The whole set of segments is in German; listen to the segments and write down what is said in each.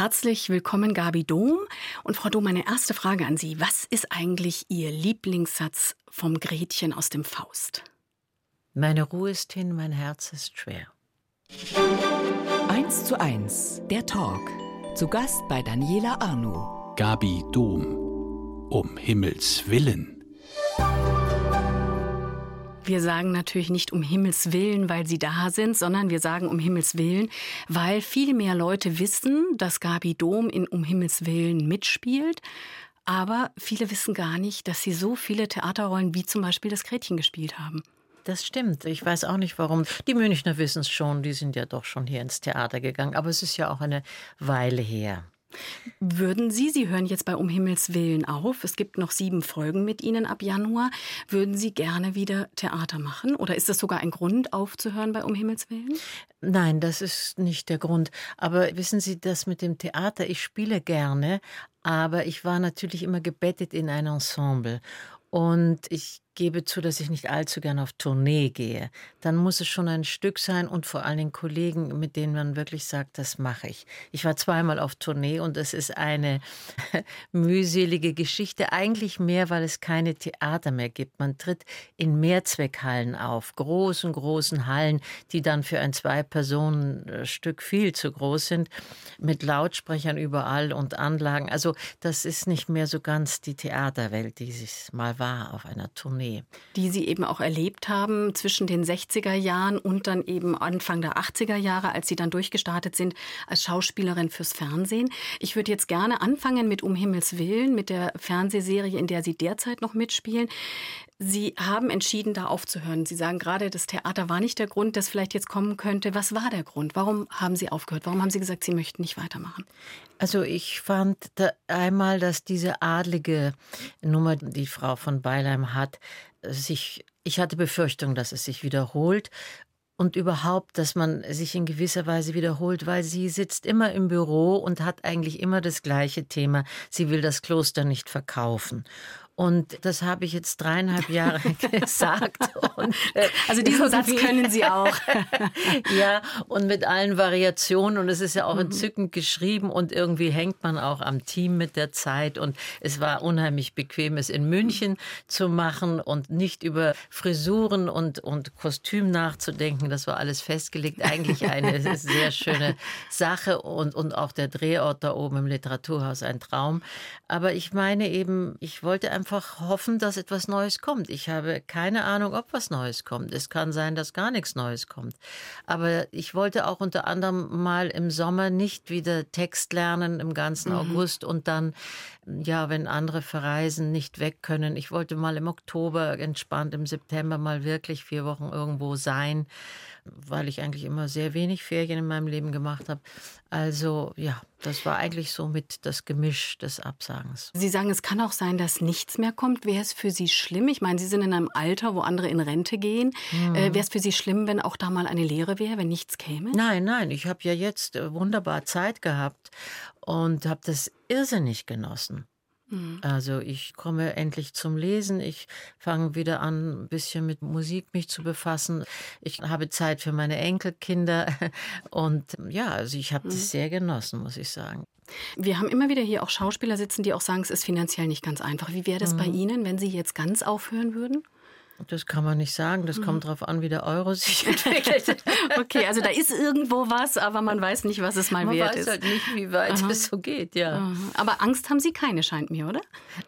Herzlich willkommen, Gabi Dom. Und Frau Dom, meine erste Frage an Sie. Was ist eigentlich Ihr Lieblingssatz vom Gretchen aus dem Faust? Meine Ruhe ist hin, mein Herz ist schwer. 1 zu 1, der Talk. Zu Gast bei Daniela Arno. Gabi Dom. Um Himmels Willen. Wir sagen natürlich nicht um Himmels Willen, weil sie da sind, sondern wir sagen um Himmels Willen, weil viel mehr Leute wissen, dass Gabi Dom in Um Himmels Willen mitspielt. Aber viele wissen gar nicht, dass sie so viele Theaterrollen wie zum Beispiel das Gretchen gespielt haben. Das stimmt. Ich weiß auch nicht warum. Die Münchner wissen es schon, die sind ja doch schon hier ins Theater gegangen. Aber es ist ja auch eine Weile her. Würden Sie, Sie hören jetzt bei Um Himmels Willen auf, es gibt noch sieben Folgen mit Ihnen ab Januar, würden Sie gerne wieder Theater machen? Oder ist das sogar ein Grund, aufzuhören bei Um Himmels Willen? Nein, das ist nicht der Grund. Aber wissen Sie, das mit dem Theater, ich spiele gerne, aber ich war natürlich immer gebettet in ein Ensemble. Und ich gebe zu, dass ich nicht allzu gern auf Tournee gehe, dann muss es schon ein Stück sein und vor allen Dingen Kollegen, mit denen man wirklich sagt, das mache ich. Ich war zweimal auf Tournee und es ist eine mühselige Geschichte, eigentlich mehr, weil es keine Theater mehr gibt. Man tritt in Mehrzweckhallen auf, großen, großen Hallen, die dann für ein Zwei-Personen-Stück viel zu groß sind, mit Lautsprechern überall und Anlagen. Also das ist nicht mehr so ganz die Theaterwelt, die es mal war auf einer Tournee. Tournee. Die Sie eben auch erlebt haben zwischen den 60er Jahren und dann eben Anfang der 80er Jahre, als Sie dann durchgestartet sind als Schauspielerin fürs Fernsehen. Ich würde jetzt gerne anfangen mit Um Himmels Willen, mit der Fernsehserie, in der Sie derzeit noch mitspielen. Sie haben entschieden, da aufzuhören. Sie sagen gerade, das Theater war nicht der Grund, das vielleicht jetzt kommen könnte. Was war der Grund? Warum haben Sie aufgehört? Warum haben Sie gesagt, Sie möchten nicht weitermachen? Also ich fand da einmal, dass diese adlige Nummer, die Frau von Beilheim hat, sich, ich hatte Befürchtung, dass es sich wiederholt und überhaupt, dass man sich in gewisser Weise wiederholt, weil sie sitzt immer im Büro und hat eigentlich immer das gleiche Thema. Sie will das Kloster nicht verkaufen. Und das habe ich jetzt dreieinhalb Jahre gesagt. Und, äh, also diesen Satz können Sie auch. ja, und mit allen Variationen. Und es ist ja auch mhm. entzückend geschrieben. Und irgendwie hängt man auch am Team mit der Zeit. Und es war unheimlich bequem, es in München zu machen und nicht über Frisuren und, und Kostüm nachzudenken. Das war alles festgelegt. Eigentlich eine sehr schöne Sache. Und, und auch der Drehort da oben im Literaturhaus ein Traum. Aber ich meine eben, ich wollte einfach einfach hoffen, dass etwas Neues kommt. Ich habe keine Ahnung, ob was Neues kommt. Es kann sein, dass gar nichts Neues kommt. Aber ich wollte auch unter anderem mal im Sommer nicht wieder Text lernen im ganzen mhm. August und dann, ja, wenn andere verreisen, nicht weg können. Ich wollte mal im Oktober entspannt, im September mal wirklich vier Wochen irgendwo sein weil ich eigentlich immer sehr wenig Ferien in meinem Leben gemacht habe. Also ja, das war eigentlich so mit das Gemisch des Absagens. Sie sagen, es kann auch sein, dass nichts mehr kommt. Wäre es für Sie schlimm? Ich meine, Sie sind in einem Alter, wo andere in Rente gehen. Mhm. Äh, Wäre es für Sie schlimm, wenn auch da mal eine Lehre wäre, wenn nichts käme? Nein, nein. Ich habe ja jetzt äh, wunderbar Zeit gehabt und habe das irrsinnig genossen. Mhm. Also ich komme endlich zum Lesen, ich fange wieder an, ein bisschen mit Musik mich zu befassen. Ich habe Zeit für meine Enkelkinder und ja, also ich habe mhm. das sehr genossen, muss ich sagen. Wir haben immer wieder hier auch Schauspieler sitzen, die auch sagen, es ist finanziell nicht ganz einfach. Wie wäre das mhm. bei Ihnen, wenn Sie jetzt ganz aufhören würden? Das kann man nicht sagen. Das mhm. kommt darauf an, wie der Euro sich entwickelt. okay, also da ist irgendwo was, aber man weiß nicht, was es mal man wert ist. Man weiß halt nicht, wie weit Aha. es so geht, ja. Aha. Aber Angst haben Sie keine, scheint mir, oder?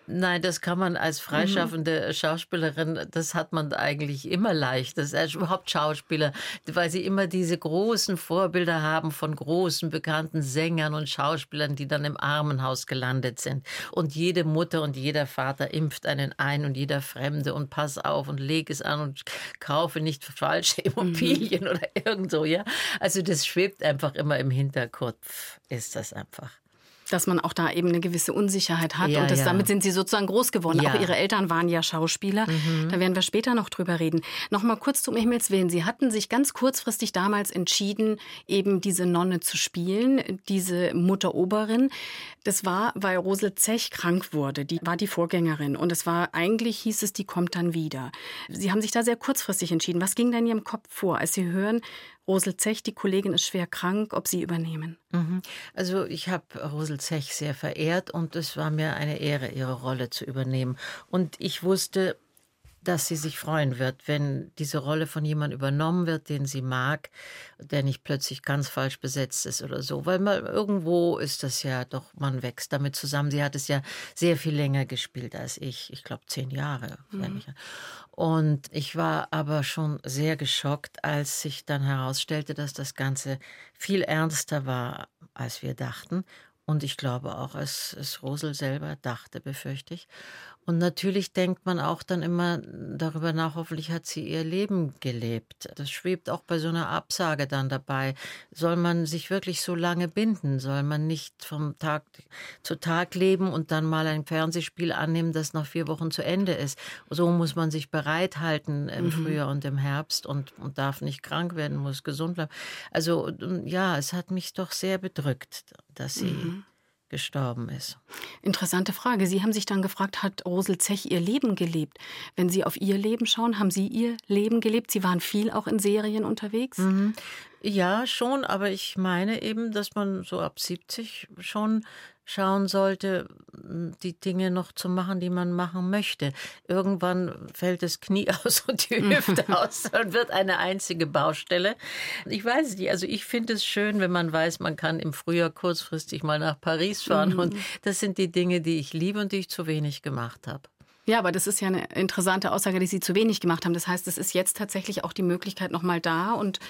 Nein, das kann man als freischaffende mhm. Schauspielerin, das hat man eigentlich immer leicht. Das ist überhaupt Schauspieler, weil sie immer diese großen Vorbilder haben von großen, bekannten Sängern und Schauspielern, die dann im Armenhaus gelandet sind. Und jede Mutter und jeder Vater impft einen ein und jeder Fremde und pass auf und leg es an und kaufe nicht falsche Immobilien mhm. oder irgend so, ja. Also das schwebt einfach immer im Hinterkopf, ist das einfach dass man auch da eben eine gewisse Unsicherheit hat. Ja, und das, ja. damit sind Sie sozusagen groß geworden. Ja. Auch Ihre Eltern waren ja Schauspieler. Mhm. Da werden wir später noch drüber reden. Noch mal kurz zum Himmels Willen. Sie hatten sich ganz kurzfristig damals entschieden, eben diese Nonne zu spielen, diese Mutter Oberin. Das war, weil Rosel Zech krank wurde. Die war die Vorgängerin. Und es war, eigentlich hieß es, die kommt dann wieder. Sie haben sich da sehr kurzfristig entschieden. Was ging da in Ihrem Kopf vor, als Sie hören, Rosel Zech, die Kollegin ist schwer krank, ob Sie übernehmen. Mhm. Also ich habe Rosel Zech sehr verehrt und es war mir eine Ehre, ihre Rolle zu übernehmen. Und ich wusste, dass sie sich freuen wird, wenn diese Rolle von jemandem übernommen wird, den sie mag, der nicht plötzlich ganz falsch besetzt ist oder so. Weil mal irgendwo ist das ja doch, man wächst damit zusammen. Sie hat es ja sehr viel länger gespielt als ich. Ich glaube zehn Jahre. Mhm. Und ich war aber schon sehr geschockt, als sich dann herausstellte, dass das Ganze viel ernster war, als wir dachten. Und ich glaube auch, als es Rosel selber dachte, befürchte ich. Und natürlich denkt man auch dann immer darüber nach, hoffentlich hat sie ihr Leben gelebt. Das schwebt auch bei so einer Absage dann dabei. Soll man sich wirklich so lange binden? Soll man nicht vom Tag zu Tag leben und dann mal ein Fernsehspiel annehmen, das nach vier Wochen zu Ende ist? So muss man sich bereithalten im mhm. Frühjahr und im Herbst und, und darf nicht krank werden, muss gesund bleiben. Also ja, es hat mich doch sehr bedrückt, dass sie. Mhm gestorben ist. Interessante Frage. Sie haben sich dann gefragt, hat Rosel Zech ihr Leben gelebt? Wenn Sie auf ihr Leben schauen, haben Sie ihr Leben gelebt? Sie waren viel auch in Serien unterwegs? Mhm. Ja, schon, aber ich meine eben, dass man so ab 70 schon schauen sollte, die Dinge noch zu machen, die man machen möchte. Irgendwann fällt das Knie aus und die Hüfte aus und wird eine einzige Baustelle. Ich weiß nicht, also ich finde es schön, wenn man weiß, man kann im Frühjahr kurzfristig mal nach Paris fahren. Mhm. Und das sind die Dinge, die ich liebe und die ich zu wenig gemacht habe. Ja, aber das ist ja eine interessante Aussage, die Sie zu wenig gemacht haben. Das heißt, es ist jetzt tatsächlich auch die Möglichkeit noch mal da und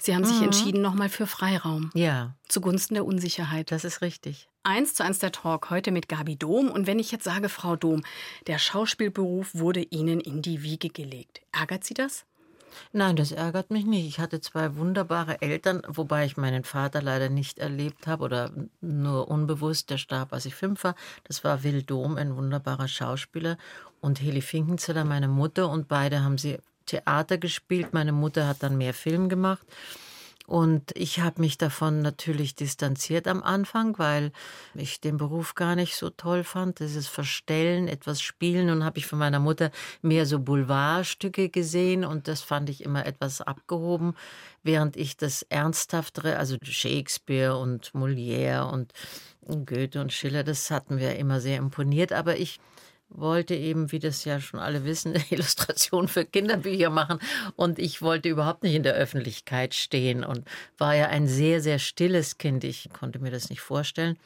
Sie haben sich mhm. entschieden nochmal für Freiraum. Ja. Zugunsten der Unsicherheit. Das ist richtig. Eins zu eins der Talk heute mit Gabi Dom. Und wenn ich jetzt sage, Frau Dom, der Schauspielberuf wurde Ihnen in die Wiege gelegt. Ärgert Sie das? Nein, das ärgert mich nicht. Ich hatte zwei wunderbare Eltern, wobei ich meinen Vater leider nicht erlebt habe oder nur unbewusst. Der starb, als ich fünf war. Das war Will Dom, ein wunderbarer Schauspieler. Und Heli Finkenzeller, meine Mutter. Und beide haben sie Theater gespielt. Meine Mutter hat dann mehr Film gemacht. Und ich habe mich davon natürlich distanziert am Anfang, weil ich den Beruf gar nicht so toll fand. Dieses Verstellen, etwas spielen. Und habe ich von meiner Mutter mehr so Boulevardstücke gesehen. Und das fand ich immer etwas abgehoben, während ich das Ernsthaftere, also Shakespeare und Molière und Goethe und Schiller, das hatten mir immer sehr imponiert. Aber ich wollte eben, wie das ja schon alle wissen, Illustrationen für Kinderbücher machen und ich wollte überhaupt nicht in der Öffentlichkeit stehen und war ja ein sehr, sehr stilles Kind. Ich konnte mir das nicht vorstellen.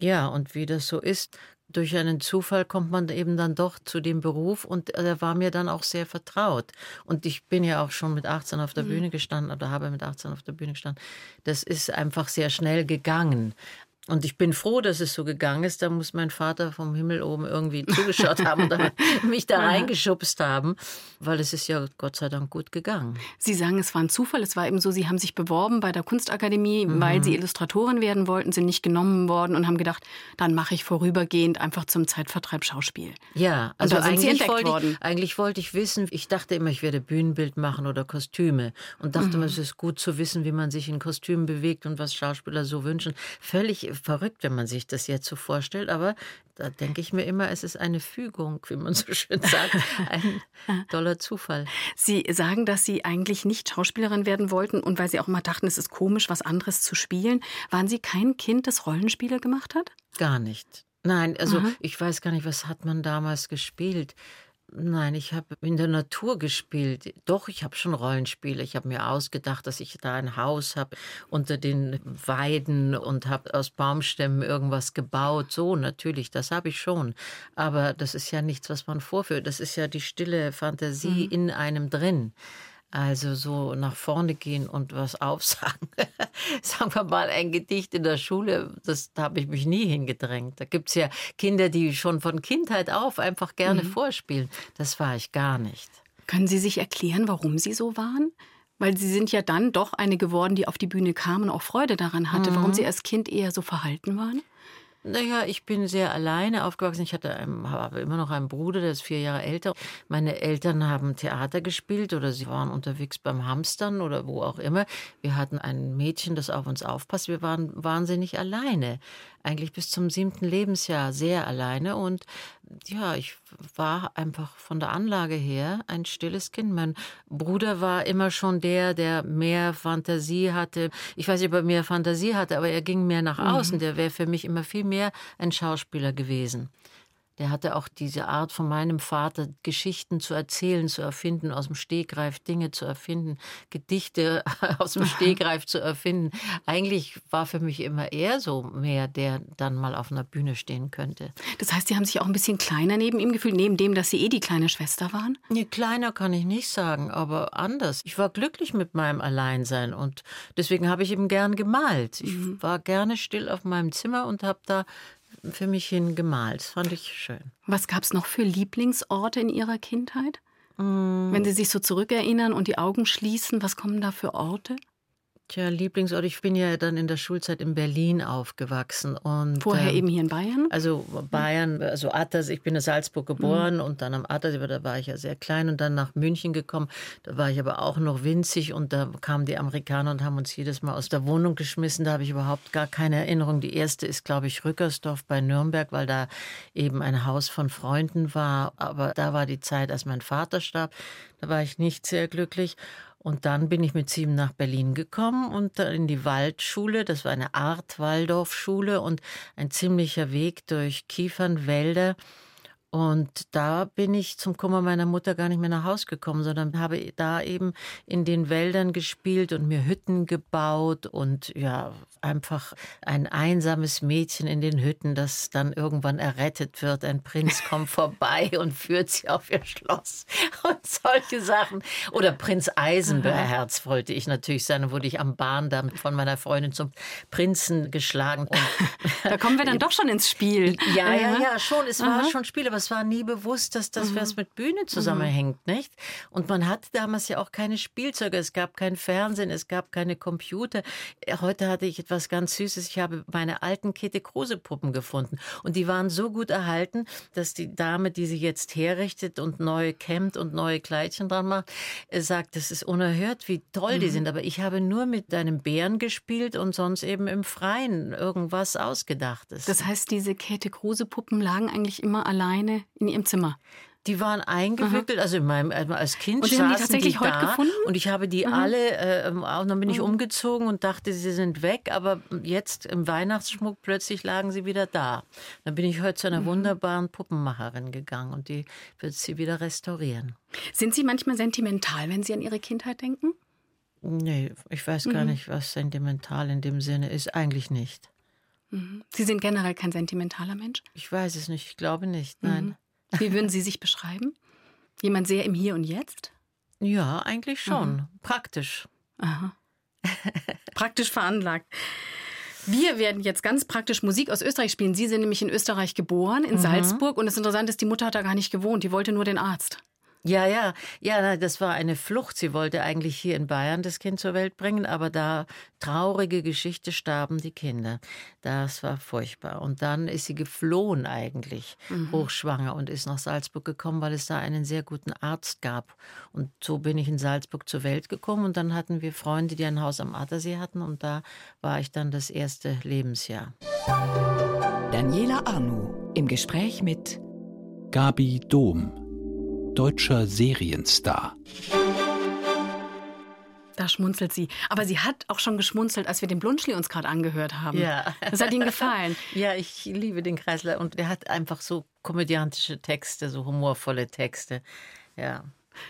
Ja, und wie das so ist, durch einen Zufall kommt man eben dann doch zu dem Beruf und er war mir dann auch sehr vertraut. Und ich bin ja auch schon mit 18 auf der mhm. Bühne gestanden oder habe mit 18 auf der Bühne gestanden. Das ist einfach sehr schnell gegangen. Und ich bin froh, dass es so gegangen ist. Da muss mein Vater vom Himmel oben irgendwie zugeschaut haben und mich da reingeschubst haben, weil es ist ja Gott sei Dank gut gegangen. Sie sagen, es war ein Zufall. Es war eben so, Sie haben sich beworben bei der Kunstakademie, mhm. weil Sie Illustratorin werden wollten, sind nicht genommen worden und haben gedacht, dann mache ich vorübergehend einfach zum Zeitvertreib Schauspiel. Ja, also eigentlich wollte, ich, eigentlich wollte ich wissen, ich dachte immer, ich werde Bühnenbild machen oder Kostüme und dachte mhm. immer, es ist gut zu wissen, wie man sich in Kostümen bewegt und was Schauspieler so wünschen. Völlig verrückt, wenn man sich das jetzt so vorstellt, aber da denke ich mir immer, es ist eine Fügung, wie man so schön sagt, ein toller Zufall. Sie sagen, dass Sie eigentlich nicht Schauspielerin werden wollten und weil Sie auch immer dachten, es ist komisch, was anderes zu spielen. Waren Sie kein Kind, das Rollenspiele gemacht hat? Gar nicht. Nein, also Aha. ich weiß gar nicht, was hat man damals gespielt. Nein, ich habe in der Natur gespielt. Doch, ich habe schon Rollenspiele. Ich habe mir ausgedacht, dass ich da ein Haus habe unter den Weiden und habe aus Baumstämmen irgendwas gebaut. So, natürlich, das habe ich schon. Aber das ist ja nichts, was man vorführt. Das ist ja die stille Fantasie mhm. in einem drin. Also so nach vorne gehen und was aufsagen. Sagen wir mal, ein Gedicht in der Schule, das, da habe ich mich nie hingedrängt. Da gibt es ja Kinder, die schon von Kindheit auf einfach gerne mhm. vorspielen. Das war ich gar nicht. Können Sie sich erklären, warum Sie so waren? Weil Sie sind ja dann doch eine geworden, die auf die Bühne kam und auch Freude daran hatte. Mhm. Warum Sie als Kind eher so verhalten waren? Naja, ich bin sehr alleine aufgewachsen. Ich hatte einen, habe immer noch einen Bruder, der ist vier Jahre älter. Meine Eltern haben Theater gespielt oder sie waren unterwegs beim Hamstern oder wo auch immer. Wir hatten ein Mädchen, das auf uns aufpasst. Wir waren wahnsinnig alleine. Eigentlich bis zum siebten Lebensjahr sehr alleine und ja, ich war einfach von der Anlage her ein stilles Kind. Mein Bruder war immer schon der, der mehr Fantasie hatte. Ich weiß nicht, ob er mehr Fantasie hatte, aber er ging mehr nach außen. Mhm. Der wäre für mich immer viel mehr ein Schauspieler gewesen. Der hatte auch diese Art von meinem Vater, Geschichten zu erzählen, zu erfinden, aus dem Stegreif Dinge zu erfinden, Gedichte aus dem Stegreif zu erfinden. Eigentlich war für mich immer er so mehr, der dann mal auf einer Bühne stehen könnte. Das heißt, Sie haben sich auch ein bisschen kleiner neben ihm gefühlt, neben dem, dass Sie eh die kleine Schwester waren? Nee, kleiner kann ich nicht sagen, aber anders. Ich war glücklich mit meinem Alleinsein und deswegen habe ich eben gern gemalt. Ich mhm. war gerne still auf meinem Zimmer und habe da für mich hin gemalt. Das fand ich schön. Was gab es noch für Lieblingsorte in Ihrer Kindheit? Mm. Wenn Sie sich so zurückerinnern und die Augen schließen, was kommen da für Orte? Tja, Lieblingsort, ich bin ja dann in der Schulzeit in Berlin aufgewachsen. Und, Vorher ähm, eben hier in Bayern? Also Bayern, also Atters, ich bin in Salzburg geboren mhm. und dann am Attersee, da war ich ja sehr klein und dann nach München gekommen. Da war ich aber auch noch winzig und da kamen die Amerikaner und haben uns jedes Mal aus der Wohnung geschmissen. Da habe ich überhaupt gar keine Erinnerung. Die erste ist, glaube ich, Rückersdorf bei Nürnberg, weil da eben ein Haus von Freunden war. Aber da war die Zeit, als mein Vater starb. Da war ich nicht sehr glücklich. Und dann bin ich mit sieben nach Berlin gekommen und in die Waldschule. Das war eine Art Waldorfschule und ein ziemlicher Weg durch Kiefernwälder. Und da bin ich zum Kummer meiner Mutter gar nicht mehr nach Hause gekommen, sondern habe da eben in den Wäldern gespielt und mir Hütten gebaut und ja, einfach ein einsames Mädchen in den Hütten, das dann irgendwann errettet wird. Ein Prinz kommt vorbei und führt sie auf ihr Schloss und solche Sachen. Oder Prinz Eisenbeerherz wollte ich natürlich sein. Dann wurde ich am Bahndamm von meiner Freundin zum Prinzen geschlagen. da kommen wir dann doch schon ins Spiel. Ja, ja, ja, schon. Es war schon Spiel, aber es war nie bewusst, dass das mhm. was mit Bühne zusammenhängt, mhm. nicht? Und man hatte damals ja auch keine Spielzeuge. Es gab kein Fernsehen, es gab keine Computer. Heute hatte ich etwas ganz Süßes. Ich habe meine alten Käthe Kruse Puppen gefunden und die waren so gut erhalten, dass die Dame, die sie jetzt herrichtet und neu kämmt und neue Kleidchen dran macht, äh, sagt, das ist unerhört, wie toll mhm. die sind. Aber ich habe nur mit deinem Bären gespielt und sonst eben im Freien irgendwas Ausgedachtes. Das heißt, diese Käthe Kruse Puppen lagen eigentlich immer alleine in ihrem Zimmer. Die waren eingewickelt, Aha. also in meinem, äh, als Kind und die haben die tatsächlich die heute da gefunden? und ich habe die Aha. alle, äh, und dann bin ich umgezogen und dachte, sie sind weg, aber jetzt im Weihnachtsschmuck plötzlich lagen sie wieder da. Dann bin ich heute zu einer mhm. wunderbaren Puppenmacherin gegangen und die wird sie wieder restaurieren. Sind Sie manchmal sentimental, wenn Sie an Ihre Kindheit denken? Nee, ich weiß gar mhm. nicht, was sentimental in dem Sinne ist. Eigentlich nicht. Mhm. Sie sind generell kein sentimentaler Mensch? Ich weiß es nicht, ich glaube nicht, nein. Mhm. Wie würden Sie sich beschreiben? Jemand sehr im Hier und Jetzt? Ja, eigentlich schon. Mhm. Praktisch. Aha. praktisch veranlagt. Wir werden jetzt ganz praktisch Musik aus Österreich spielen. Sie sind nämlich in Österreich geboren, in mhm. Salzburg. Und das Interessante ist, die Mutter hat da gar nicht gewohnt. Die wollte nur den Arzt. Ja, ja, ja, das war eine Flucht. Sie wollte eigentlich hier in Bayern das Kind zur Welt bringen, aber da traurige Geschichte starben die Kinder. Das war furchtbar. Und dann ist sie geflohen eigentlich, mhm. hochschwanger und ist nach Salzburg gekommen, weil es da einen sehr guten Arzt gab. Und so bin ich in Salzburg zur Welt gekommen und dann hatten wir Freunde, die ein Haus am Attersee hatten und da war ich dann das erste Lebensjahr. Daniela Arnu im Gespräch mit Gabi Dom deutscher Serienstar. Da schmunzelt sie. Aber sie hat auch schon geschmunzelt, als wir den Blunschli uns gerade angehört haben. Ja. Das hat Ihnen gefallen. Ja, ich liebe den Kreisler und er hat einfach so komödiantische Texte, so humorvolle Texte. Ja.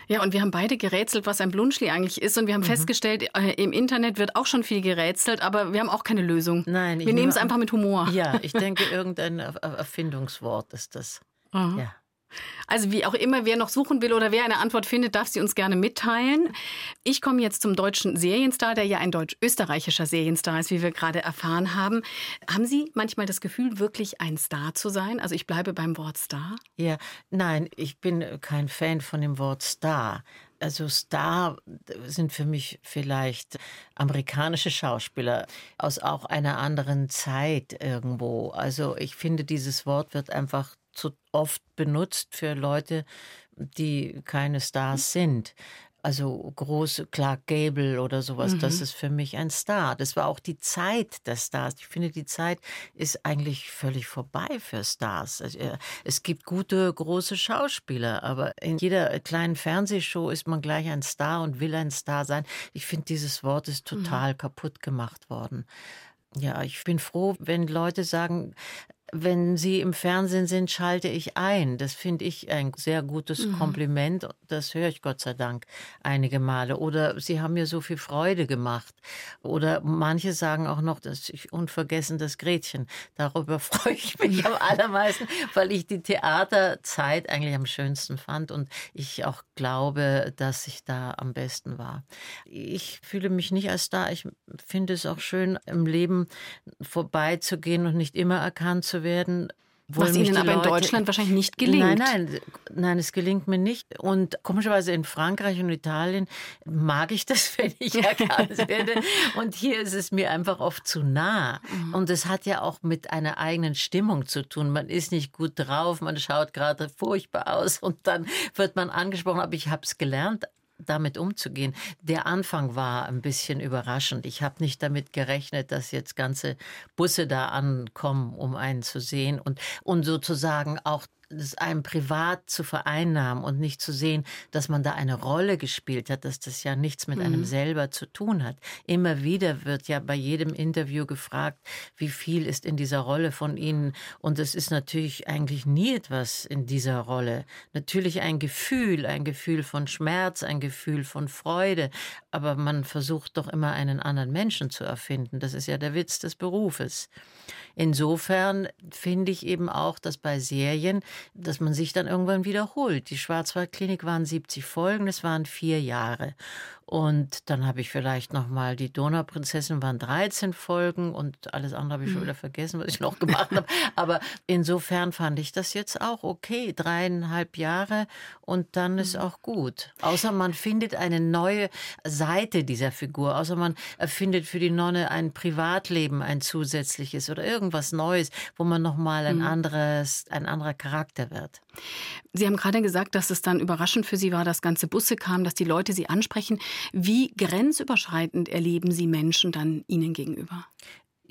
Ja, und wir haben beide gerätselt, was ein Blunschli eigentlich ist. Und wir haben mhm. festgestellt, äh, im Internet wird auch schon viel gerätselt, aber wir haben auch keine Lösung. Nein. Wir nehmen es einfach mit Humor. Ja, ich denke, irgendein Erfindungswort ist das. Aha. Ja. Also wie auch immer, wer noch suchen will oder wer eine Antwort findet, darf sie uns gerne mitteilen. Ich komme jetzt zum deutschen Serienstar, der ja ein deutsch-österreichischer Serienstar ist, wie wir gerade erfahren haben. Haben Sie manchmal das Gefühl, wirklich ein Star zu sein? Also ich bleibe beim Wort Star. Ja, nein, ich bin kein Fan von dem Wort Star. Also Star sind für mich vielleicht amerikanische Schauspieler aus auch einer anderen Zeit irgendwo. Also ich finde, dieses Wort wird einfach zu oft benutzt für Leute, die keine Stars sind. Also große Clark Gable oder sowas, mhm. das ist für mich ein Star. Das war auch die Zeit der Stars. Ich finde, die Zeit ist eigentlich völlig vorbei für Stars. Also, äh, es gibt gute, große Schauspieler, aber in jeder kleinen Fernsehshow ist man gleich ein Star und will ein Star sein. Ich finde, dieses Wort ist mhm. total mhm. kaputt gemacht worden. Ja, ich bin froh, wenn Leute sagen, wenn Sie im Fernsehen sind, schalte ich ein. Das finde ich ein sehr gutes mhm. Kompliment. Das höre ich Gott sei Dank einige Male. Oder Sie haben mir so viel Freude gemacht. Oder manche sagen auch noch, dass ich unvergessen das Gretchen. Darüber freue ich mich am allermeisten, weil ich die Theaterzeit eigentlich am schönsten fand und ich auch glaube, dass ich da am besten war. Ich fühle mich nicht als da. Ich finde es auch schön, im Leben vorbeizugehen und nicht immer erkannt zu werden. Was Ihnen aber Leute, in Deutschland wahrscheinlich nicht gelingt. Nein, nein, nein, es gelingt mir nicht. Und komischerweise in Frankreich und Italien mag ich das, wenn ich erkannt werde. Und hier ist es mir einfach oft zu nah. Mhm. Und es hat ja auch mit einer eigenen Stimmung zu tun. Man ist nicht gut drauf, man schaut gerade furchtbar aus und dann wird man angesprochen. Aber ich habe es gelernt, damit umzugehen. Der Anfang war ein bisschen überraschend. Ich habe nicht damit gerechnet, dass jetzt ganze Busse da ankommen, um einen zu sehen und, und sozusagen auch das einem privat zu vereinnahmen und nicht zu sehen, dass man da eine Rolle gespielt hat, dass das ja nichts mit mhm. einem selber zu tun hat. Immer wieder wird ja bei jedem Interview gefragt, wie viel ist in dieser Rolle von Ihnen? Und es ist natürlich eigentlich nie etwas in dieser Rolle. Natürlich ein Gefühl, ein Gefühl von Schmerz, ein Gefühl von Freude. Aber man versucht doch immer einen anderen Menschen zu erfinden. Das ist ja der Witz des Berufes. Insofern finde ich eben auch, dass bei Serien, dass man sich dann irgendwann wiederholt. Die Schwarzwaldklinik waren 70 Folgen, es waren vier Jahre. Und dann habe ich vielleicht noch mal die Donauprinzessin waren 13 Folgen und alles andere habe ich schon hm. wieder vergessen, was ich noch gemacht habe. Aber insofern fand ich das jetzt auch okay. Dreieinhalb Jahre und dann ist hm. auch gut. Außer man findet eine neue Seite dieser Figur. Außer man erfindet für die Nonne ein Privatleben, ein zusätzliches oder irgendwas Neues, wo man noch mal ein hm. anderes, ein anderer Charakter wird. Sie haben gerade gesagt, dass es dann überraschend für Sie war, dass ganze Busse kamen, dass die Leute Sie ansprechen. Wie grenzüberschreitend erleben Sie Menschen dann Ihnen gegenüber?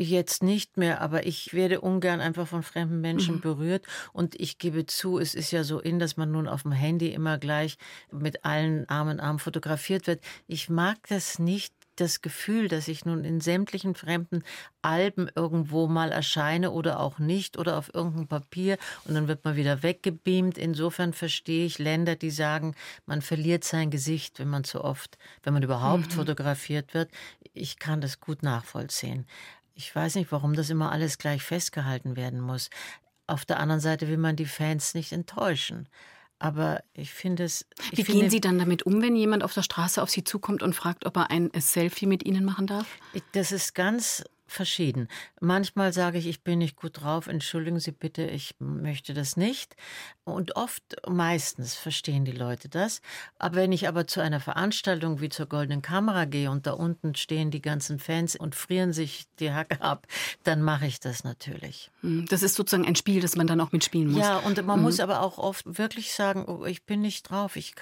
Jetzt nicht mehr, aber ich werde ungern einfach von fremden Menschen mhm. berührt. Und ich gebe zu, es ist ja so in, dass man nun auf dem Handy immer gleich mit allen Arm in Arm fotografiert wird. Ich mag das nicht das Gefühl, dass ich nun in sämtlichen fremden Alben irgendwo mal erscheine oder auch nicht oder auf irgendeinem Papier und dann wird man wieder weggebeamt. Insofern verstehe ich Länder, die sagen, man verliert sein Gesicht, wenn man zu oft, wenn man überhaupt mhm. fotografiert wird. Ich kann das gut nachvollziehen. Ich weiß nicht, warum das immer alles gleich festgehalten werden muss. Auf der anderen Seite will man die Fans nicht enttäuschen. Aber ich finde es. Ich Wie finde, gehen Sie dann damit um, wenn jemand auf der Straße auf Sie zukommt und fragt, ob er ein Selfie mit Ihnen machen darf? Das ist ganz verschieden. Manchmal sage ich, ich bin nicht gut drauf, entschuldigen Sie bitte, ich möchte das nicht. Und oft, meistens verstehen die Leute das. Aber wenn ich aber zu einer Veranstaltung wie zur Goldenen Kamera gehe und da unten stehen die ganzen Fans und frieren sich die Hacke ab, dann mache ich das natürlich. Hm, das ist sozusagen ein Spiel, das man dann auch mitspielen muss. Ja, und man mhm. muss aber auch oft wirklich sagen, oh, ich bin nicht drauf, ich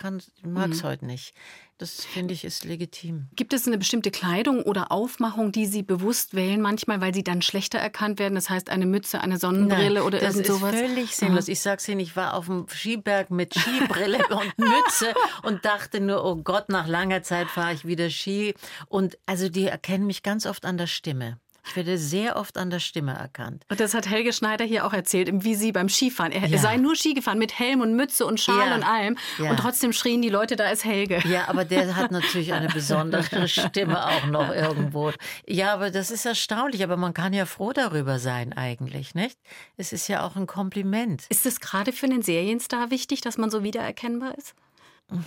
mag es mhm. heute nicht. Das finde ich ist legitim. Gibt es eine bestimmte Kleidung oder Aufmachung, die Sie bewusst wählen manchmal, weil Sie dann schlechter erkannt werden? Das heißt eine Mütze, eine Sonnenbrille Nein, oder irgend sowas? Das ist völlig sinnlos. Ich sag's Ihnen, ich war auf dem Skiberg mit Skibrille und Mütze und dachte nur, oh Gott, nach langer Zeit fahre ich wieder Ski. Und also die erkennen mich ganz oft an der Stimme. Ich werde sehr oft an der Stimme erkannt. Und das hat Helge Schneider hier auch erzählt, wie sie beim Skifahren. Er ja. sei nur Ski gefahren mit Helm und Mütze und Schal ja. und allem. Ja. Und trotzdem schrien die Leute, da ist Helge. Ja, aber der hat natürlich eine besondere Stimme auch noch irgendwo. Ja, aber das ist erstaunlich. Aber man kann ja froh darüber sein eigentlich, nicht? Es ist ja auch ein Kompliment. Ist es gerade für einen Serienstar wichtig, dass man so wiedererkennbar ist?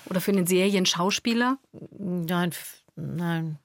Oder für einen Serienschauspieler? Nein, nein.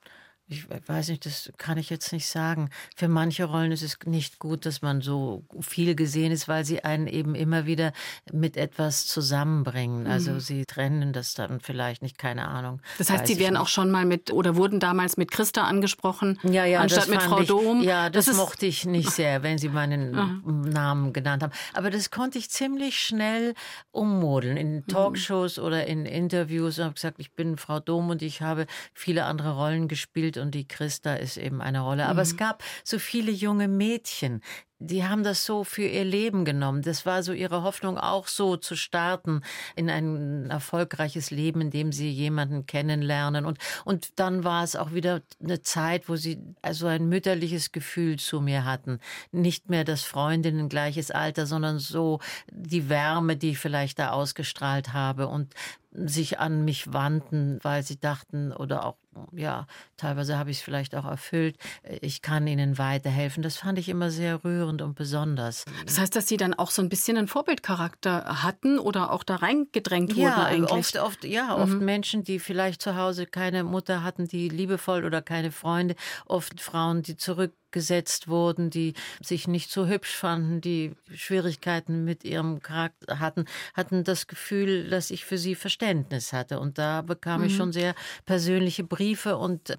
Ich weiß nicht, das kann ich jetzt nicht sagen. Für manche Rollen ist es nicht gut, dass man so viel gesehen ist, weil sie einen eben immer wieder mit etwas zusammenbringen. Also mhm. sie trennen das dann vielleicht nicht, keine Ahnung. Das heißt, sie werden auch schon mal mit oder wurden damals mit Christa angesprochen, ja, ja, anstatt mit Frau ich, Dom. Ja, das, das mochte ich nicht sehr, wenn sie meinen Aha. Namen genannt haben. Aber das konnte ich ziemlich schnell ummodeln in mhm. Talkshows mhm. oder in Interviews. Ich habe gesagt, ich bin Frau Dom und ich habe viele andere Rollen gespielt spielt und die Christa ist eben eine Rolle. Aber mhm. es gab so viele junge Mädchen, die haben das so für ihr Leben genommen. Das war so ihre Hoffnung, auch so zu starten in ein erfolgreiches Leben, in dem sie jemanden kennenlernen. Und, und dann war es auch wieder eine Zeit, wo sie also ein mütterliches Gefühl zu mir hatten. Nicht mehr das Freundinnen gleiches Alter, sondern so die Wärme, die ich vielleicht da ausgestrahlt habe und sich an mich wandten, weil sie dachten oder auch ja, teilweise habe ich es vielleicht auch erfüllt. Ich kann ihnen weiterhelfen. Das fand ich immer sehr rührend und besonders. Das heißt, dass Sie dann auch so ein bisschen einen Vorbildcharakter hatten oder auch da reingedrängt wurden ja, eigentlich? Oft, oft, ja, oft mhm. Menschen, die vielleicht zu Hause keine Mutter hatten, die liebevoll oder keine Freunde. Oft Frauen, die zurück gesetzt wurden, die sich nicht so hübsch fanden, die Schwierigkeiten mit ihrem Charakter hatten, hatten das Gefühl, dass ich für sie Verständnis hatte. Und da bekam mhm. ich schon sehr persönliche Briefe und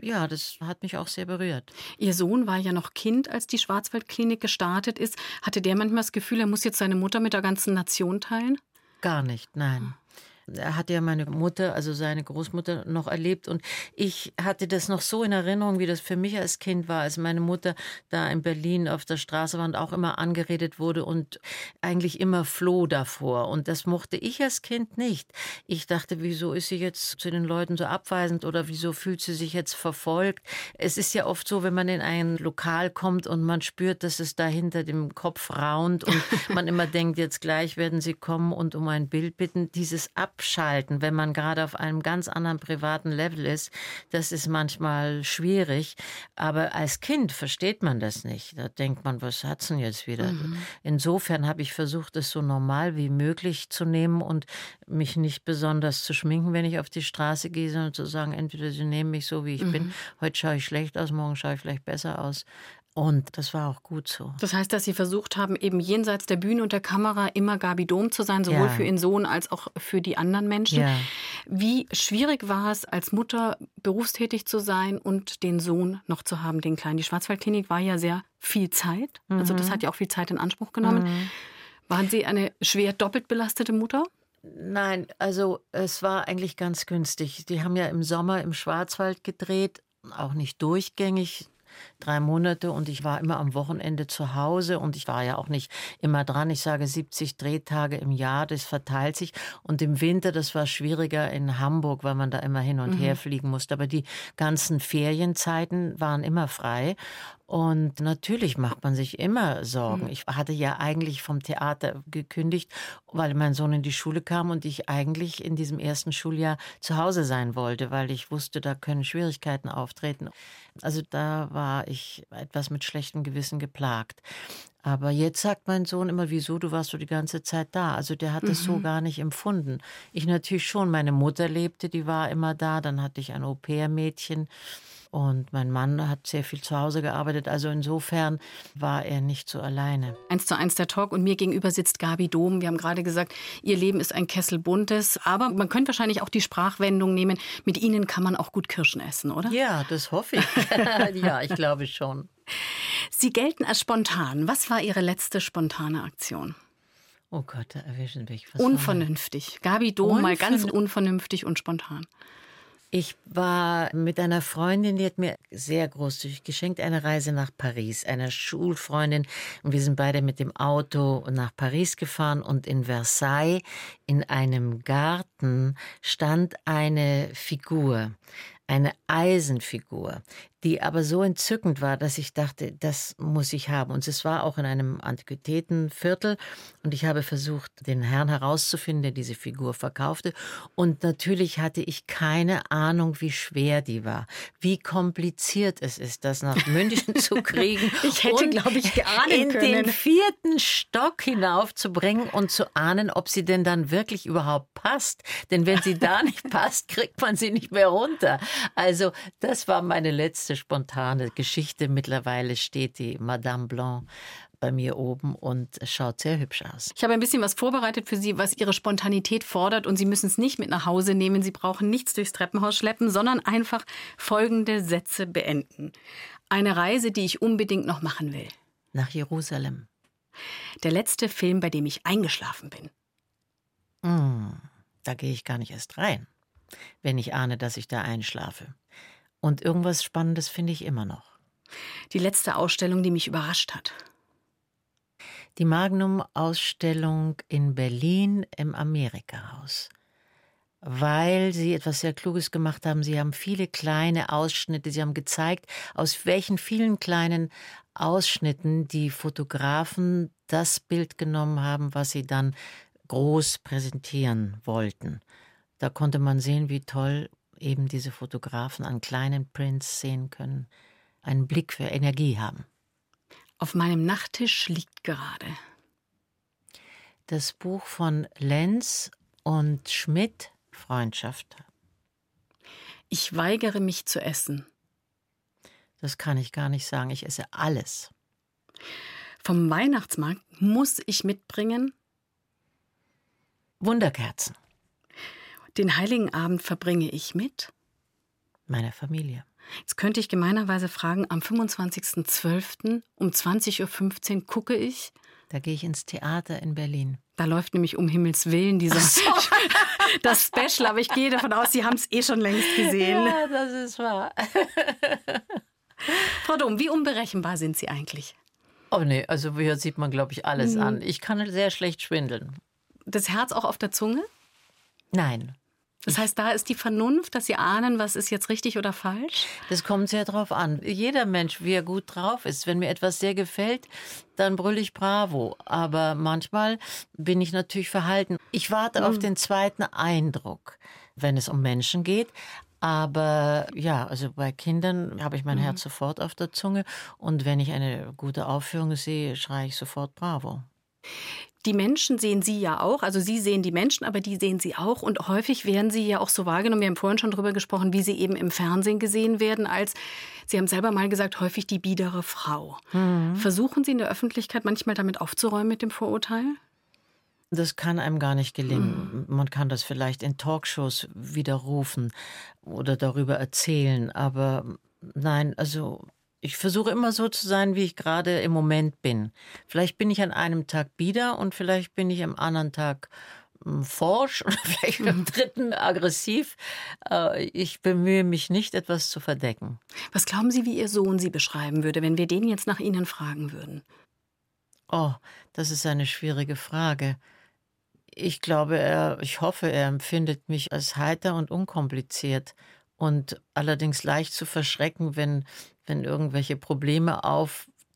ja, das hat mich auch sehr berührt. Ihr Sohn war ja noch Kind, als die Schwarzwaldklinik gestartet ist. Hatte der manchmal das Gefühl, er muss jetzt seine Mutter mit der ganzen Nation teilen? Gar nicht, nein. Er hat ja meine Mutter, also seine Großmutter, noch erlebt. Und ich hatte das noch so in Erinnerung, wie das für mich als Kind war, als meine Mutter da in Berlin auf der Straße war und auch immer angeredet wurde und eigentlich immer floh davor. Und das mochte ich als Kind nicht. Ich dachte, wieso ist sie jetzt zu den Leuten so abweisend oder wieso fühlt sie sich jetzt verfolgt? Es ist ja oft so, wenn man in ein Lokal kommt und man spürt, dass es da hinter dem Kopf raunt und man immer denkt, jetzt gleich werden sie kommen und um ein Bild bitten. Dieses Ab abschalten, wenn man gerade auf einem ganz anderen privaten Level ist. Das ist manchmal schwierig. Aber als Kind versteht man das nicht. Da denkt man, was hat's denn jetzt wieder? Mhm. Insofern habe ich versucht, es so normal wie möglich zu nehmen und mich nicht besonders zu schminken, wenn ich auf die Straße gehe, sondern zu sagen, entweder sie nehmen mich so, wie ich mhm. bin. Heute schaue ich schlecht aus, morgen schaue ich vielleicht besser aus. Und das war auch gut so. Das heißt, dass Sie versucht haben, eben jenseits der Bühne und der Kamera immer Gabi Dom zu sein, sowohl ja. für Ihren Sohn als auch für die anderen Menschen. Ja. Wie schwierig war es, als Mutter berufstätig zu sein und den Sohn noch zu haben, den Kleinen? Die Schwarzwaldklinik war ja sehr viel Zeit. Mhm. Also das mhm. hat ja auch viel Zeit in Anspruch genommen. Mhm. Waren Sie eine schwer doppelt belastete Mutter? Nein, also es war eigentlich ganz günstig. Die haben ja im Sommer im Schwarzwald gedreht, auch nicht durchgängig drei Monate und ich war immer am Wochenende zu Hause und ich war ja auch nicht immer dran. Ich sage 70 Drehtage im Jahr, das verteilt sich. Und im Winter, das war schwieriger in Hamburg, weil man da immer hin und mhm. her fliegen musste. Aber die ganzen Ferienzeiten waren immer frei. Und natürlich macht man sich immer Sorgen. Mhm. Ich hatte ja eigentlich vom Theater gekündigt, weil mein Sohn in die Schule kam und ich eigentlich in diesem ersten Schuljahr zu Hause sein wollte, weil ich wusste, da können Schwierigkeiten auftreten. Also da war ich etwas mit schlechtem Gewissen geplagt. Aber jetzt sagt mein Sohn immer, wieso, du warst so die ganze Zeit da. Also der hat es mhm. so gar nicht empfunden. Ich natürlich schon. Meine Mutter lebte, die war immer da. Dann hatte ich ein Au-pair-Mädchen. Und mein Mann hat sehr viel zu Hause gearbeitet. Also insofern war er nicht so alleine. Eins zu eins der Talk. Und mir gegenüber sitzt Gabi Dom. Wir haben gerade gesagt, ihr Leben ist ein Kessel buntes. Aber man könnte wahrscheinlich auch die Sprachwendung nehmen. Mit ihnen kann man auch gut Kirschen essen, oder? Ja, das hoffe ich. ja, ich glaube schon. Sie gelten als spontan. Was war Ihre letzte spontane Aktion? Oh Gott, da erwischen mich. Was unvernünftig. Gabi Dom mal ganz unvernünftig und spontan. Ich war mit einer Freundin, die hat mir sehr großzügig geschenkt, eine Reise nach Paris, einer Schulfreundin. Und wir sind beide mit dem Auto nach Paris gefahren und in Versailles in einem Garten stand eine Figur, eine Eisenfigur, die aber so entzückend war, dass ich dachte, das muss ich haben. Und es war auch in einem Antiquitätenviertel und ich habe versucht, den Herrn herauszufinden, der diese Figur verkaufte. Und natürlich hatte ich keine Ahnung, wie schwer die war, wie kompliziert es ist, das nach München zu kriegen. ich hätte, glaube ich, geahnen in können. den vierten Stock hinaufzubringen und zu ahnen, ob sie denn dann wirklich überhaupt passt. Denn wenn sie da nicht passt, kriegt man sie nicht mehr runter. Also das war meine letzte spontane Geschichte. Mittlerweile steht die Madame Blanc bei mir oben und schaut sehr hübsch aus. Ich habe ein bisschen was vorbereitet für Sie, was Ihre Spontanität fordert und Sie müssen es nicht mit nach Hause nehmen. Sie brauchen nichts durchs Treppenhaus schleppen, sondern einfach folgende Sätze beenden. Eine Reise, die ich unbedingt noch machen will. Nach Jerusalem. Der letzte Film, bei dem ich eingeschlafen bin. Hm, da gehe ich gar nicht erst rein, wenn ich ahne, dass ich da einschlafe. Und irgendwas Spannendes finde ich immer noch. Die letzte Ausstellung, die mich überrascht hat. Die Magnum-Ausstellung in Berlin im Amerika-Haus. Weil sie etwas sehr Kluges gemacht haben. Sie haben viele kleine Ausschnitte. Sie haben gezeigt, aus welchen vielen kleinen Ausschnitten die Fotografen das Bild genommen haben, was sie dann groß präsentieren wollten. Da konnte man sehen, wie toll eben diese Fotografen an kleinen Prints sehen können, einen Blick für Energie haben. Auf meinem Nachttisch liegt gerade das Buch von Lenz und Schmidt Freundschaft. Ich weigere mich zu essen. Das kann ich gar nicht sagen. Ich esse alles. Vom Weihnachtsmarkt muss ich mitbringen Wunderkerzen. Den heiligen Abend verbringe ich mit meiner Familie. Jetzt könnte ich gemeinerweise fragen, am 25.12. um 20.15 Uhr gucke ich. Da gehe ich ins Theater in Berlin. Da läuft nämlich um Himmels Willen dieser so. das Special, aber ich gehe davon aus, Sie haben es eh schon längst gesehen. Ja, das ist wahr. Frau Dom, wie unberechenbar sind Sie eigentlich? Oh nee, also hier sieht man, glaube ich, alles Mhm. an. Ich kann sehr schlecht schwindeln. Das Herz auch auf der Zunge? Nein, Das heißt, da ist die Vernunft, dass Sie ahnen, was ist jetzt richtig oder falsch? das kommt sehr drauf an. Jeder Mensch, wie er gut drauf ist. Wenn mir etwas sehr gefällt, dann brülle ich Bravo. Aber manchmal bin ich natürlich verhalten. Ich warte auf den zweiten Eindruck, wenn es um Menschen geht. Aber ja, also bei Kindern habe ich mein Herz sofort auf der Zunge. Und wenn ich eine gute Aufführung sehe, schreie ich sofort Bravo. Die Menschen sehen Sie ja auch, also Sie sehen die Menschen, aber die sehen Sie auch. Und häufig werden Sie ja auch so wahrgenommen. Wir haben vorhin schon darüber gesprochen, wie Sie eben im Fernsehen gesehen werden, als, Sie haben selber mal gesagt, häufig die biedere Frau. Versuchen Sie in der Öffentlichkeit manchmal damit aufzuräumen mit dem Vorurteil? Das kann einem gar nicht gelingen. Man kann das vielleicht in Talkshows widerrufen oder darüber erzählen, aber nein, also ich versuche immer so zu sein, wie ich gerade im Moment bin. Vielleicht bin ich an einem Tag bieder und vielleicht bin ich am anderen Tag hm, forsch oder vielleicht am dritten aggressiv. Äh, Ich bemühe mich nicht, etwas zu verdecken. Was glauben Sie, wie Ihr Sohn Sie beschreiben würde, wenn wir den jetzt nach Ihnen fragen würden? Oh, das ist eine schwierige Frage. Ich glaube, er, ich hoffe, er empfindet mich als heiter und unkompliziert und allerdings leicht zu verschrecken, wenn, wenn irgendwelche Probleme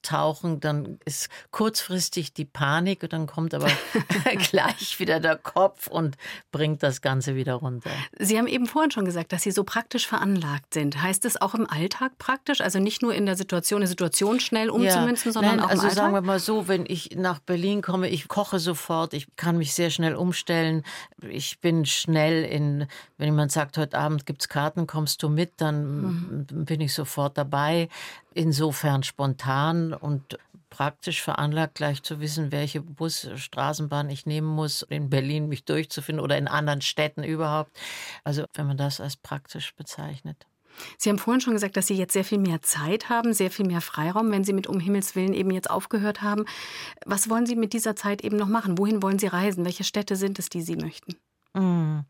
auftauchen, dann ist kurzfristig die Panik und dann kommt aber gleich wieder der Kopf und bringt das Ganze wieder runter. Sie haben eben vorhin schon gesagt, dass Sie so praktisch veranlagt sind. Heißt es auch im Alltag praktisch? Also nicht nur in der Situation, eine Situation schnell umzumünzen, sondern Nein, auch also im Alltag? sagen wir mal so, wenn ich nach Berlin komme, ich koche sofort, ich kann mich sehr schnell umstellen. Ich bin schnell in, wenn jemand sagt, heute Abend gibt's Karten, kommst du mit, dann Mhm. bin ich sofort dabei. Insofern spontan und praktisch veranlagt, gleich zu wissen, welche Bus, Straßenbahn ich nehmen muss, in Berlin mich durchzufinden oder in anderen Städten überhaupt. Also wenn man das als praktisch bezeichnet. Sie haben vorhin schon gesagt, dass Sie jetzt sehr viel mehr Zeit haben, sehr viel mehr Freiraum, wenn Sie mit Um Himmels Willen eben jetzt aufgehört haben. Was wollen Sie mit dieser Zeit eben noch machen? Wohin wollen Sie reisen? Welche Städte sind es, die Sie möchten? Mm.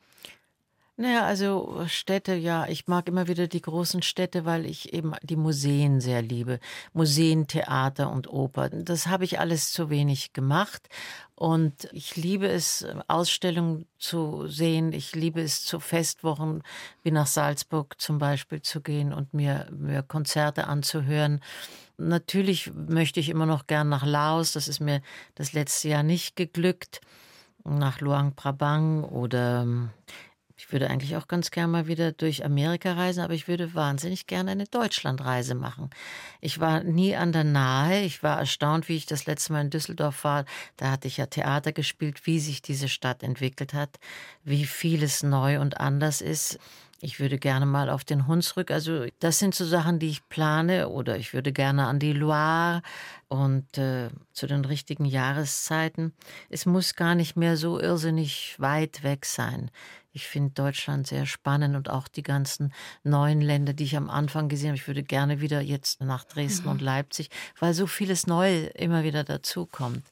Naja, also Städte, ja, ich mag immer wieder die großen Städte, weil ich eben die Museen sehr liebe. Museen, Theater und Oper. Das habe ich alles zu wenig gemacht. Und ich liebe es, Ausstellungen zu sehen. Ich liebe es, zu Festwochen wie nach Salzburg zum Beispiel zu gehen und mir, mir Konzerte anzuhören. Natürlich möchte ich immer noch gern nach Laos. Das ist mir das letzte Jahr nicht geglückt. Nach Luang Prabang oder ich würde eigentlich auch ganz gerne mal wieder durch Amerika reisen, aber ich würde wahnsinnig gerne eine Deutschlandreise machen. Ich war nie an der Nahe. Ich war erstaunt, wie ich das letzte Mal in Düsseldorf war. Da hatte ich ja Theater gespielt, wie sich diese Stadt entwickelt hat, wie vieles neu und anders ist. Ich würde gerne mal auf den Hunsrück. Also das sind so Sachen, die ich plane. Oder ich würde gerne an die Loire und äh, zu den richtigen Jahreszeiten. Es muss gar nicht mehr so irrsinnig weit weg sein. Ich finde Deutschland sehr spannend und auch die ganzen neuen Länder, die ich am Anfang gesehen habe. Ich würde gerne wieder jetzt nach Dresden mhm. und Leipzig, weil so vieles Neue immer wieder dazukommt.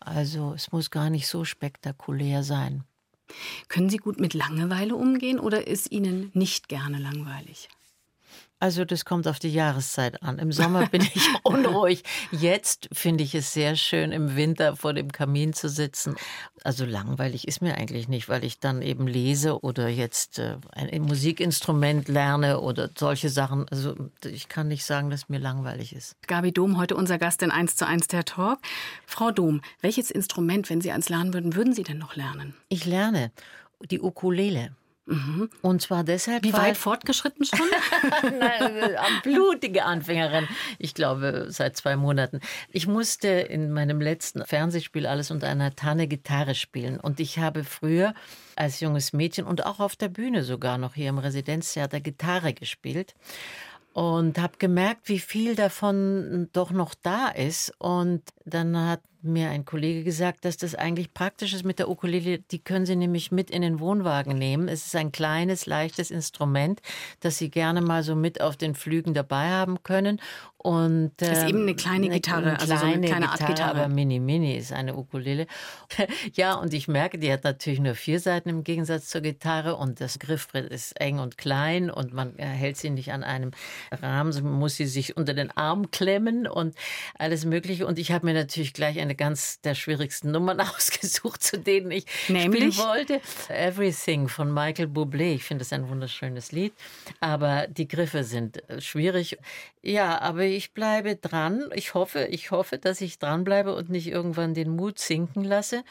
Also es muss gar nicht so spektakulär sein. Können Sie gut mit Langeweile umgehen oder ist Ihnen nicht gerne langweilig? Also das kommt auf die Jahreszeit an. Im Sommer bin ich unruhig. Jetzt finde ich es sehr schön, im Winter vor dem Kamin zu sitzen. Also langweilig ist mir eigentlich nicht, weil ich dann eben lese oder jetzt äh, ein Musikinstrument lerne oder solche Sachen. Also ich kann nicht sagen, dass mir langweilig ist. Gabi Dom, heute unser Gast in 1 zu 1 der Talk. Frau Dom, welches Instrument, wenn Sie eins lernen würden, würden Sie denn noch lernen? Ich lerne die Ukulele. Mhm. Und zwar deshalb. Wie weit fortgeschritten schon? Nein, blutige Anfängerin. Ich glaube, seit zwei Monaten. Ich musste in meinem letzten Fernsehspiel alles unter einer Tanne Gitarre spielen. Und ich habe früher als junges Mädchen und auch auf der Bühne sogar noch hier im Residenztheater Gitarre gespielt und habe gemerkt, wie viel davon doch noch da ist. Und dann hat mir ein Kollege gesagt, dass das eigentlich praktisch ist mit der Ukulele. Die können Sie nämlich mit in den Wohnwagen nehmen. Es ist ein kleines, leichtes Instrument, das Sie gerne mal so mit auf den Flügen dabei haben können. Und, ähm, ist eben eine kleine Gitarre, eine also kleine so eine kleine Art Gitarre, aber mini mini ist eine Ukulele. ja, und ich merke, die hat natürlich nur vier Seiten im Gegensatz zur Gitarre und das Griffbrett ist eng und klein und man hält sie nicht an einem Rahmen, man muss sie sich unter den Arm klemmen und alles Mögliche. Und ich habe mir natürlich gleich eine ganz der schwierigsten Nummern ausgesucht, zu denen ich Nämlich? spielen wollte. Everything von Michael Bublé. Ich finde das ein wunderschönes Lied, aber die Griffe sind äh, schwierig. Ja, aber ich bleibe dran. Ich hoffe, ich hoffe, dass ich dranbleibe und nicht irgendwann den Mut sinken lasse.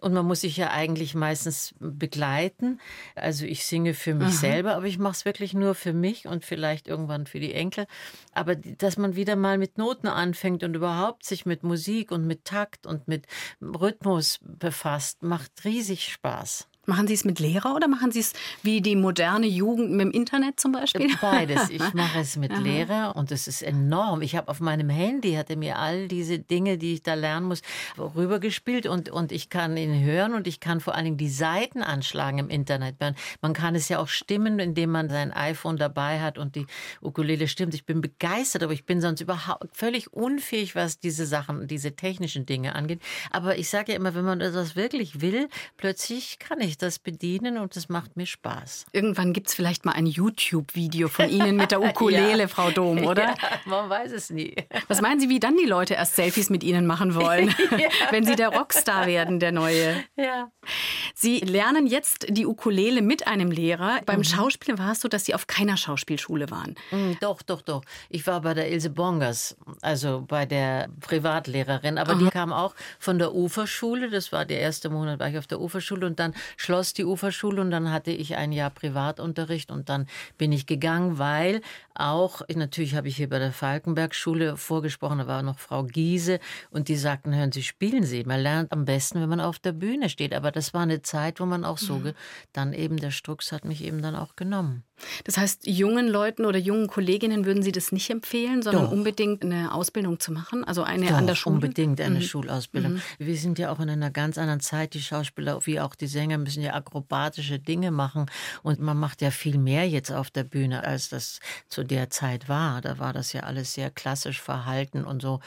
Und man muss sich ja eigentlich meistens begleiten. Also ich singe für mich Aha. selber, aber ich mache es wirklich nur für mich und vielleicht irgendwann für die Enkel. Aber dass man wieder mal mit Noten anfängt und überhaupt sich mit Musik und mit Takt und mit Rhythmus befasst, macht riesig Spaß. Machen Sie es mit Lehrer oder machen Sie es wie die moderne Jugend mit dem Internet zum Beispiel? Beides. Ich mache es mit Aha. Lehrer und es ist enorm. Ich habe auf meinem Handy, hatte mir all diese Dinge, die ich da lernen muss, rübergespielt und, und ich kann ihn hören und ich kann vor allen Dingen die Seiten anschlagen im Internet. Man kann es ja auch stimmen, indem man sein iPhone dabei hat und die Ukulele stimmt. Ich bin begeistert, aber ich bin sonst überhaupt völlig unfähig, was diese Sachen, diese technischen Dinge angeht. Aber ich sage ja immer, wenn man das wirklich will, plötzlich kann ich das bedienen und es macht mir Spaß. Irgendwann gibt es vielleicht mal ein YouTube-Video von Ihnen mit der Ukulele, ja. Frau Dom, oder? Ja, man weiß es nie. Was meinen Sie, wie dann die Leute erst Selfies mit Ihnen machen wollen, ja. wenn Sie der Rockstar werden, der Neue? Ja. Sie lernen jetzt die Ukulele mit einem Lehrer. Beim mhm. Schauspiel war es so, dass Sie auf keiner Schauspielschule waren. Mhm, doch, doch, doch. Ich war bei der Ilse Bongers, also bei der Privatlehrerin. Aber Aha. die kam auch von der Uferschule. Das war der erste Monat, war ich auf der Uferschule. Und dann schloss die Uferschule und dann hatte ich ein Jahr Privatunterricht. Und dann bin ich gegangen, weil auch, natürlich habe ich hier bei der Falkenberg-Schule vorgesprochen, da war noch Frau Giese. Und die sagten, hören Sie, spielen Sie. Man lernt am besten, wenn man auf der Bühne steht. Aber das war eine Zeit, wo man auch so, mhm. dann eben der Strux hat mich eben dann auch genommen. Das heißt, jungen Leuten oder jungen Kolleginnen würden Sie das nicht empfehlen, sondern Doch. unbedingt eine Ausbildung zu machen, also eine Doch, an der Schule? unbedingt eine mhm. Schulausbildung. Mhm. Wir sind ja auch in einer ganz anderen Zeit. Die Schauspieler wie auch die Sänger müssen ja akrobatische Dinge machen und man macht ja viel mehr jetzt auf der Bühne, als das zu der Zeit war. Da war das ja alles sehr klassisch verhalten und so.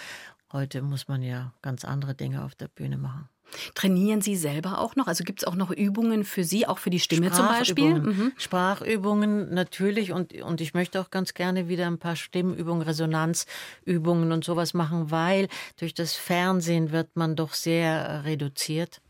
Heute muss man ja ganz andere Dinge auf der Bühne machen. Trainieren Sie selber auch noch? Also gibt es auch noch Übungen für Sie, auch für die Stimme zum Beispiel? Mhm. Sprachübungen natürlich und, und ich möchte auch ganz gerne wieder ein paar Stimmübungen, Resonanzübungen und sowas machen, weil durch das Fernsehen wird man doch sehr reduziert.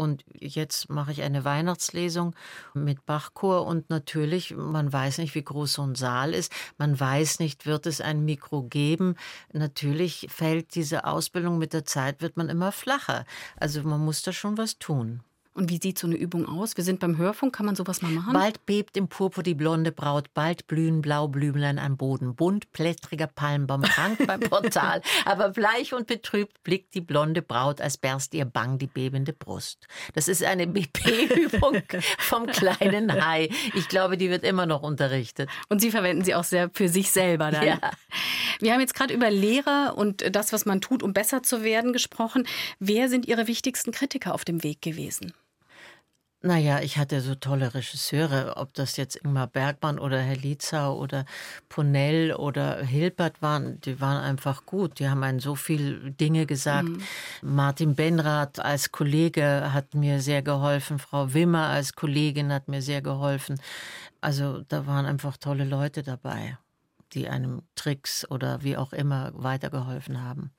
Und jetzt mache ich eine Weihnachtslesung mit Bachchor und natürlich, man weiß nicht, wie groß so ein Saal ist. Man weiß nicht, wird es ein Mikro geben. Natürlich fällt diese Ausbildung mit der Zeit, wird man immer flacher. Also man muss da schon was tun. Und wie sieht so eine Übung aus? Wir sind beim Hörfunk, kann man sowas mal machen? Bald bebt im Purpur die blonde Braut, bald blühen Blaublümlein am Boden, bunt blättriger Palmbaum krank beim Portal, aber bleich und betrübt blickt die blonde Braut, als berst ihr bang die bebende Brust. Das ist eine BP-Übung vom kleinen Hai. Ich glaube, die wird immer noch unterrichtet. Und Sie verwenden sie auch sehr für sich selber dann. Ja. Wir haben jetzt gerade über Lehrer und das, was man tut, um besser zu werden, gesprochen. Wer sind Ihre wichtigsten Kritiker auf dem Weg gewesen? Naja, ich hatte so tolle Regisseure, ob das jetzt Ingmar Bergmann oder Herr Lietzau oder Ponell oder Hilbert waren, die waren einfach gut. Die haben einen so viel Dinge gesagt. Mhm. Martin Benrath als Kollege hat mir sehr geholfen. Frau Wimmer als Kollegin hat mir sehr geholfen. Also da waren einfach tolle Leute dabei, die einem Tricks oder wie auch immer weitergeholfen haben.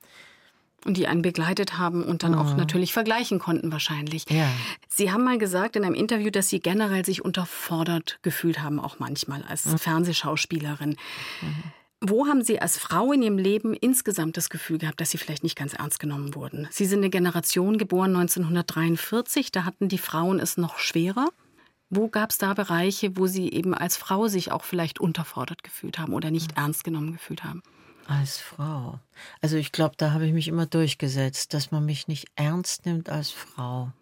Und die einen begleitet haben und dann auch mhm. natürlich vergleichen konnten wahrscheinlich. Ja. Sie haben mal gesagt in einem Interview, dass Sie generell sich unterfordert gefühlt haben, auch manchmal als mhm. Fernsehschauspielerin. Mhm. Wo haben Sie als Frau in Ihrem Leben insgesamt das Gefühl gehabt, dass Sie vielleicht nicht ganz ernst genommen wurden? Sie sind eine Generation geboren 1943, da hatten die Frauen es noch schwerer. Wo gab es da Bereiche, wo Sie eben als Frau sich auch vielleicht unterfordert gefühlt haben oder nicht mhm. ernst genommen gefühlt haben? Als Frau. Also ich glaube, da habe ich mich immer durchgesetzt, dass man mich nicht ernst nimmt als Frau.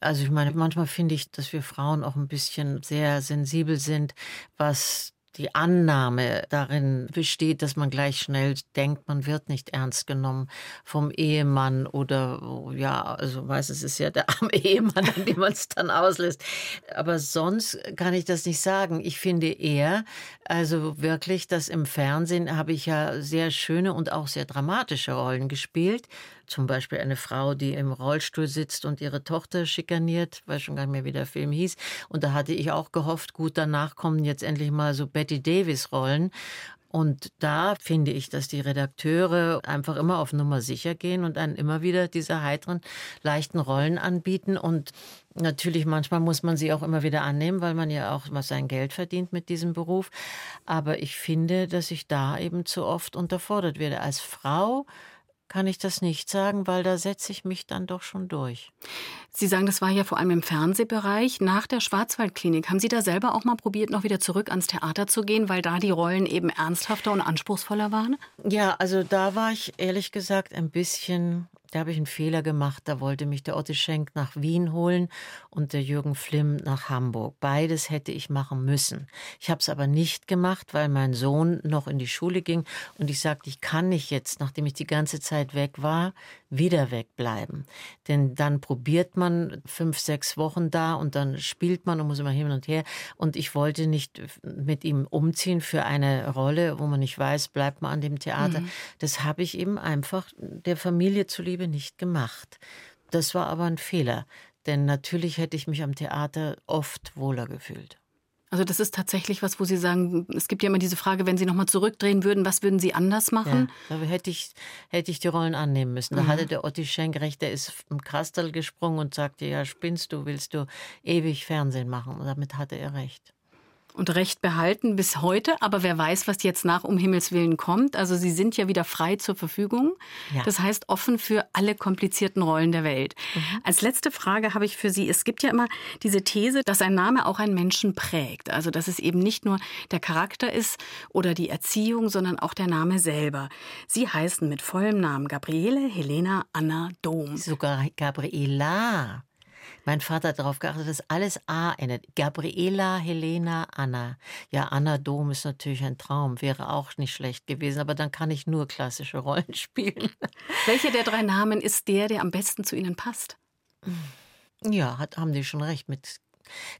Also ich meine, manchmal finde ich, dass wir Frauen auch ein bisschen sehr sensibel sind, was die Annahme darin besteht, dass man gleich schnell denkt, man wird nicht ernst genommen vom Ehemann oder ja, also meistens ist ja der arme Ehemann, an dem man es dann auslässt. Aber sonst kann ich das nicht sagen. Ich finde eher, also wirklich, dass im Fernsehen habe ich ja sehr schöne und auch sehr dramatische Rollen gespielt zum Beispiel eine Frau, die im Rollstuhl sitzt und ihre Tochter schikaniert, weiß schon gar nicht mehr, wie der Film hieß. Und da hatte ich auch gehofft, gut, danach kommen jetzt endlich mal so Betty Davis-Rollen. Und da finde ich, dass die Redakteure einfach immer auf Nummer sicher gehen und dann immer wieder diese heiteren, leichten Rollen anbieten. Und natürlich manchmal muss man sie auch immer wieder annehmen, weil man ja auch mal sein Geld verdient mit diesem Beruf. Aber ich finde, dass ich da eben zu oft unterfordert werde. Als Frau kann ich das nicht sagen, weil da setze ich mich dann doch schon durch. Sie sagen, das war ja vor allem im Fernsehbereich. Nach der Schwarzwaldklinik, haben Sie da selber auch mal probiert, noch wieder zurück ans Theater zu gehen, weil da die Rollen eben ernsthafter und anspruchsvoller waren? Ja, also da war ich ehrlich gesagt ein bisschen da habe ich einen Fehler gemacht. Da wollte mich der Otte Schenk nach Wien holen und der Jürgen Flimm nach Hamburg. Beides hätte ich machen müssen. Ich habe es aber nicht gemacht, weil mein Sohn noch in die Schule ging und ich sagte, ich kann nicht jetzt, nachdem ich die ganze Zeit weg war, wieder wegbleiben. Denn dann probiert man fünf, sechs Wochen da und dann spielt man und muss immer hin und her. Und ich wollte nicht mit ihm umziehen für eine Rolle, wo man nicht weiß, bleibt man an dem Theater. Mhm. Das habe ich eben einfach der Familie zuliebe nicht gemacht. Das war aber ein Fehler. Denn natürlich hätte ich mich am Theater oft wohler gefühlt. Also das ist tatsächlich was, wo Sie sagen, es gibt ja immer diese Frage, wenn Sie nochmal zurückdrehen würden, was würden Sie anders machen? Ja, da hätte ich, hätte ich die Rollen annehmen müssen. Da mhm. hatte der Otti Schenk recht, der ist im Kastel gesprungen und sagte, ja, spinnst du, willst du ewig Fernsehen machen? Und damit hatte er recht und Recht behalten bis heute. Aber wer weiß, was jetzt nach um Himmels Willen kommt. Also Sie sind ja wieder frei zur Verfügung. Ja. Das heißt offen für alle komplizierten Rollen der Welt. Mhm. Als letzte Frage habe ich für Sie, es gibt ja immer diese These, dass ein Name auch einen Menschen prägt. Also dass es eben nicht nur der Charakter ist oder die Erziehung, sondern auch der Name selber. Sie heißen mit vollem Namen Gabriele Helena Anna Dom. Sogar Gabriela. Mein Vater hat darauf geachtet, dass alles A endet. Gabriela, Helena, Anna. Ja, Anna Dom ist natürlich ein Traum, wäre auch nicht schlecht gewesen, aber dann kann ich nur klassische Rollen spielen. Welcher der drei Namen ist der, der am besten zu Ihnen passt? Ja, hat, haben die schon recht mit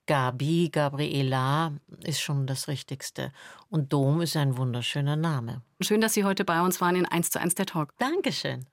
Gabi, Gabriela ist schon das Richtigste. Und Dom ist ein wunderschöner Name. Schön, dass Sie heute bei uns waren in 1 zu 1 der Talk. Dankeschön.